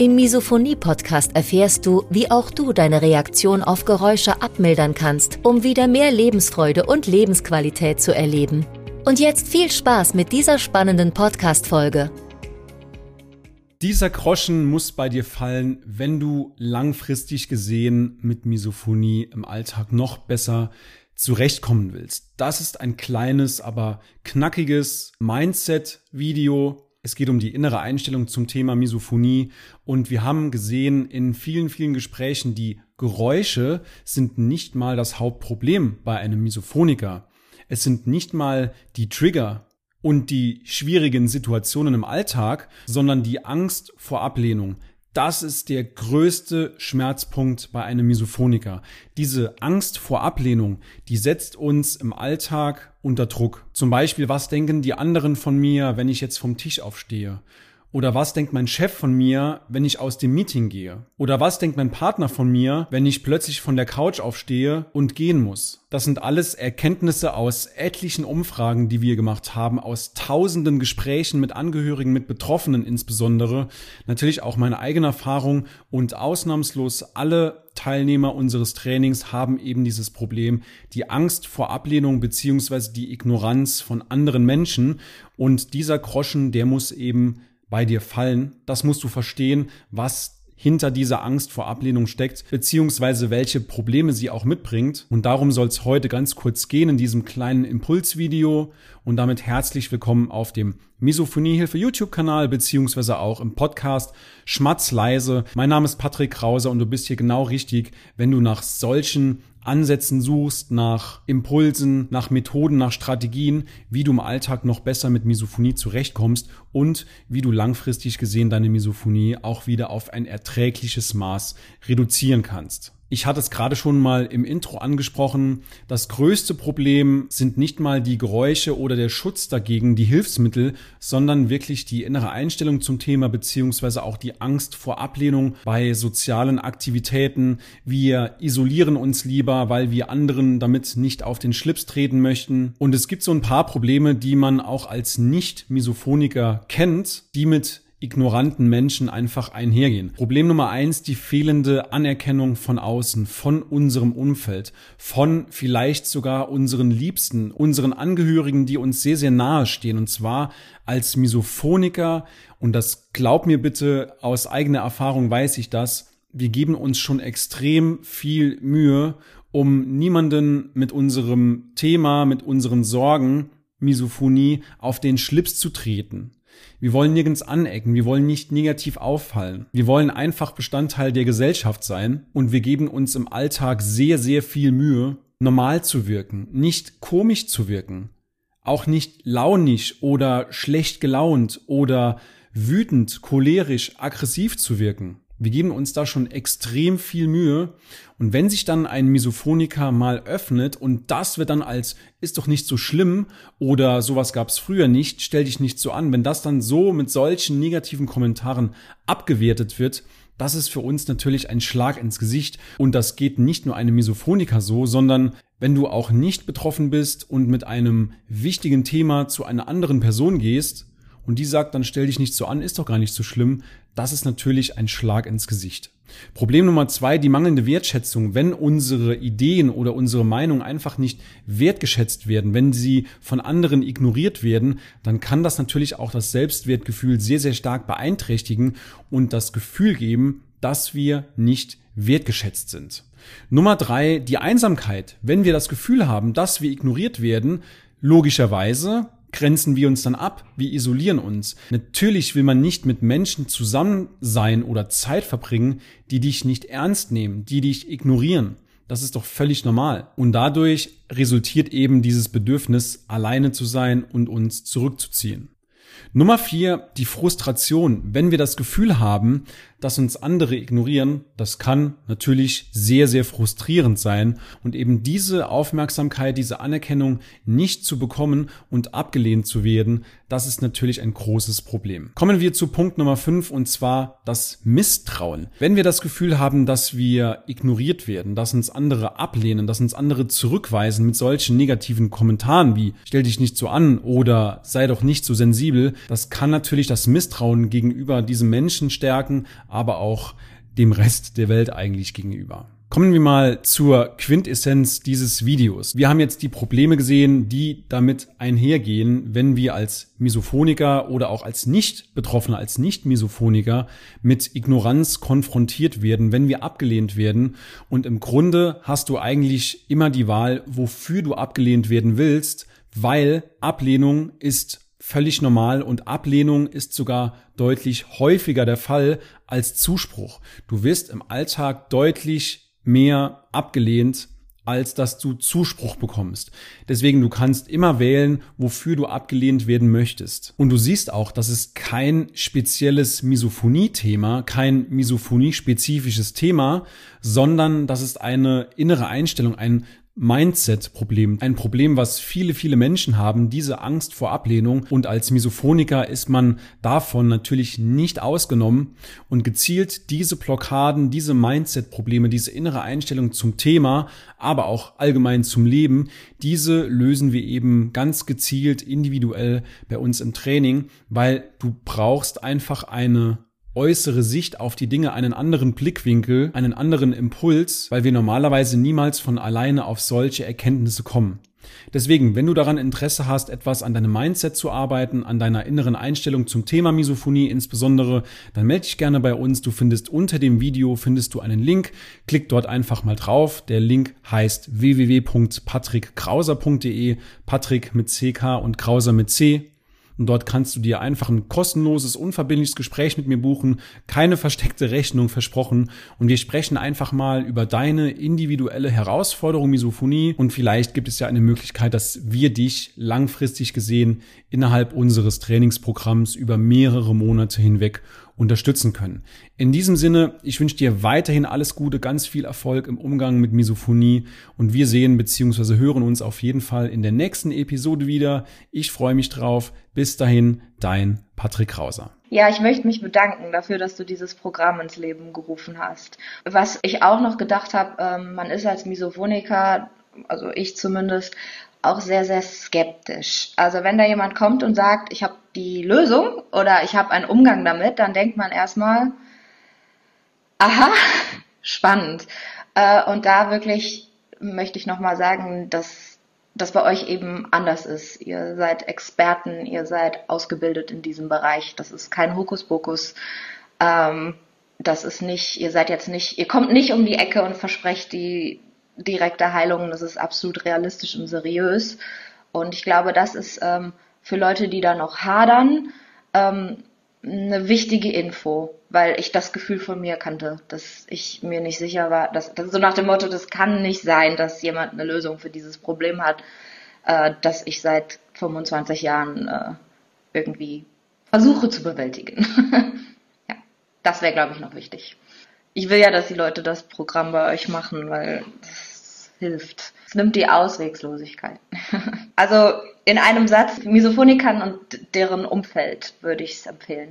Im Misophonie-Podcast erfährst du, wie auch du deine Reaktion auf Geräusche abmildern kannst, um wieder mehr Lebensfreude und Lebensqualität zu erleben. Und jetzt viel Spaß mit dieser spannenden Podcast-Folge. Dieser Groschen muss bei dir fallen, wenn du langfristig gesehen mit Misophonie im Alltag noch besser zurechtkommen willst. Das ist ein kleines, aber knackiges Mindset-Video, es geht um die innere Einstellung zum Thema Misophonie und wir haben gesehen in vielen, vielen Gesprächen, die Geräusche sind nicht mal das Hauptproblem bei einem Misophoniker. Es sind nicht mal die Trigger und die schwierigen Situationen im Alltag, sondern die Angst vor Ablehnung, das ist der größte Schmerzpunkt bei einem Misophoniker. Diese Angst vor Ablehnung, die setzt uns im Alltag unter Druck. Zum Beispiel, was denken die anderen von mir, wenn ich jetzt vom Tisch aufstehe? Oder was denkt mein Chef von mir, wenn ich aus dem Meeting gehe? Oder was denkt mein Partner von mir, wenn ich plötzlich von der Couch aufstehe und gehen muss? Das sind alles Erkenntnisse aus etlichen Umfragen, die wir gemacht haben, aus tausenden Gesprächen mit Angehörigen, mit Betroffenen insbesondere. Natürlich auch meine eigene Erfahrung und ausnahmslos alle Teilnehmer unseres Trainings haben eben dieses Problem, die Angst vor Ablehnung beziehungsweise die Ignoranz von anderen Menschen. Und dieser Groschen, der muss eben bei dir fallen. Das musst du verstehen, was hinter dieser Angst vor Ablehnung steckt, beziehungsweise welche Probleme sie auch mitbringt. Und darum soll es heute ganz kurz gehen in diesem kleinen Impulsvideo. Und damit herzlich willkommen auf dem Misophoniehilfe YouTube-Kanal, beziehungsweise auch im Podcast Schmatzleise. Mein Name ist Patrick Krause und du bist hier genau richtig, wenn du nach solchen Ansätzen suchst, nach Impulsen, nach Methoden, nach Strategien, wie du im Alltag noch besser mit Misophonie zurechtkommst und wie du langfristig gesehen deine Misophonie auch wieder auf ein erträgliches Maß reduzieren kannst. Ich hatte es gerade schon mal im Intro angesprochen. Das größte Problem sind nicht mal die Geräusche oder der Schutz dagegen, die Hilfsmittel, sondern wirklich die innere Einstellung zum Thema beziehungsweise auch die Angst vor Ablehnung bei sozialen Aktivitäten. Wir isolieren uns lieber, weil wir anderen damit nicht auf den Schlips treten möchten. Und es gibt so ein paar Probleme, die man auch als Nicht-Misophoniker kennt, die mit ignoranten Menschen einfach einhergehen. Problem Nummer eins, die fehlende Anerkennung von außen, von unserem Umfeld, von vielleicht sogar unseren Liebsten, unseren Angehörigen, die uns sehr, sehr nahe stehen. Und zwar als Misophoniker, und das glaub mir bitte, aus eigener Erfahrung weiß ich das, wir geben uns schon extrem viel Mühe, um niemanden mit unserem Thema, mit unseren Sorgen, Misophonie, auf den Schlips zu treten. Wir wollen nirgends anecken, wir wollen nicht negativ auffallen. Wir wollen einfach Bestandteil der Gesellschaft sein und wir geben uns im Alltag sehr, sehr viel Mühe, normal zu wirken, nicht komisch zu wirken, auch nicht launisch oder schlecht gelaunt oder wütend, cholerisch, aggressiv zu wirken. Wir geben uns da schon extrem viel Mühe. Und wenn sich dann ein Misophoniker mal öffnet und das wird dann als ist doch nicht so schlimm oder sowas gab es früher nicht, stell dich nicht so an, wenn das dann so mit solchen negativen Kommentaren abgewertet wird, das ist für uns natürlich ein Schlag ins Gesicht. Und das geht nicht nur einem Misophoniker so, sondern wenn du auch nicht betroffen bist und mit einem wichtigen Thema zu einer anderen Person gehst, und die sagt dann stell dich nicht so an, ist doch gar nicht so schlimm, das ist natürlich ein Schlag ins Gesicht. Problem Nummer zwei, die mangelnde Wertschätzung. Wenn unsere Ideen oder unsere Meinung einfach nicht wertgeschätzt werden, wenn sie von anderen ignoriert werden, dann kann das natürlich auch das Selbstwertgefühl sehr, sehr stark beeinträchtigen und das Gefühl geben, dass wir nicht wertgeschätzt sind. Nummer drei, die Einsamkeit. Wenn wir das Gefühl haben, dass wir ignoriert werden, logischerweise grenzen wir uns dann ab, wir isolieren uns. Natürlich will man nicht mit Menschen zusammen sein oder Zeit verbringen, die dich nicht ernst nehmen, die dich ignorieren. Das ist doch völlig normal. Und dadurch resultiert eben dieses Bedürfnis, alleine zu sein und uns zurückzuziehen. Nummer vier, die Frustration. Wenn wir das Gefühl haben, dass uns andere ignorieren, das kann natürlich sehr, sehr frustrierend sein und eben diese Aufmerksamkeit, diese Anerkennung nicht zu bekommen und abgelehnt zu werden, das ist natürlich ein großes Problem. Kommen wir zu Punkt Nummer fünf und zwar das Misstrauen. Wenn wir das Gefühl haben, dass wir ignoriert werden, dass uns andere ablehnen, dass uns andere zurückweisen mit solchen negativen Kommentaren wie stell dich nicht so an oder sei doch nicht so sensibel, das kann natürlich das Misstrauen gegenüber diesem Menschen stärken, aber auch dem Rest der Welt eigentlich gegenüber. Kommen wir mal zur Quintessenz dieses Videos. Wir haben jetzt die Probleme gesehen, die damit einhergehen, wenn wir als Misophoniker oder auch als Nicht-Betroffener, als Nicht-Misophoniker mit Ignoranz konfrontiert werden, wenn wir abgelehnt werden. Und im Grunde hast du eigentlich immer die Wahl, wofür du abgelehnt werden willst, weil Ablehnung ist völlig normal und Ablehnung ist sogar deutlich häufiger der Fall als Zuspruch. Du wirst im Alltag deutlich mehr abgelehnt, als dass du Zuspruch bekommst. Deswegen, du kannst immer wählen, wofür du abgelehnt werden möchtest. Und du siehst auch, das ist kein spezielles Misophonie-Thema, kein Misophonie-spezifisches Thema, sondern das ist eine innere Einstellung, ein Mindset-Problem. Ein Problem, was viele, viele Menschen haben, diese Angst vor Ablehnung. Und als Misophoniker ist man davon natürlich nicht ausgenommen. Und gezielt diese Blockaden, diese Mindset-Probleme, diese innere Einstellung zum Thema, aber auch allgemein zum Leben, diese lösen wir eben ganz gezielt individuell bei uns im Training, weil du brauchst einfach eine äußere Sicht auf die Dinge, einen anderen Blickwinkel, einen anderen Impuls, weil wir normalerweise niemals von alleine auf solche Erkenntnisse kommen. Deswegen, wenn du daran Interesse hast, etwas an deinem Mindset zu arbeiten, an deiner inneren Einstellung zum Thema Misophonie insbesondere, dann melde dich gerne bei uns. Du findest unter dem Video findest du einen Link. Klick dort einfach mal drauf. Der Link heißt www.patrickkrauser.de. Patrick mit CK und Krauser mit C. Und dort kannst du dir einfach ein kostenloses, unverbindliches Gespräch mit mir buchen. Keine versteckte Rechnung versprochen. Und wir sprechen einfach mal über deine individuelle Herausforderung Misophonie. Und vielleicht gibt es ja eine Möglichkeit, dass wir dich langfristig gesehen innerhalb unseres Trainingsprogramms über mehrere Monate hinweg unterstützen können. In diesem Sinne, ich wünsche dir weiterhin alles Gute, ganz viel Erfolg im Umgang mit Misophonie und wir sehen bzw. hören uns auf jeden Fall in der nächsten Episode wieder. Ich freue mich drauf. Bis dahin, dein Patrick Krauser. Ja, ich möchte mich bedanken dafür, dass du dieses Programm ins Leben gerufen hast. Was ich auch noch gedacht habe, ähm, man ist als Misophoniker, also ich zumindest, auch sehr, sehr skeptisch. Also wenn da jemand kommt und sagt, ich habe die Lösung oder ich habe einen Umgang damit, dann denkt man erstmal, aha, spannend. Äh, und da wirklich möchte ich nochmal sagen, dass das bei euch eben anders ist. Ihr seid Experten, ihr seid ausgebildet in diesem Bereich. Das ist kein Hokuspokus. Ähm, das ist nicht, ihr seid jetzt nicht, ihr kommt nicht um die Ecke und versprecht die direkte Heilung. Das ist absolut realistisch und seriös. Und ich glaube, das ist ähm, für Leute, die da noch hadern, ähm, eine wichtige Info, weil ich das Gefühl von mir kannte, dass ich mir nicht sicher war, dass, dass so nach dem Motto, das kann nicht sein, dass jemand eine Lösung für dieses Problem hat, äh, das ich seit 25 Jahren äh, irgendwie versuche zu bewältigen. ja, das wäre, glaube ich, noch wichtig. Ich will ja, dass die Leute das Programm bei euch machen, weil das hilft. Es nimmt die Auswegslosigkeit. also in einem Satz, Misophonikern und deren Umfeld würde ich es empfehlen.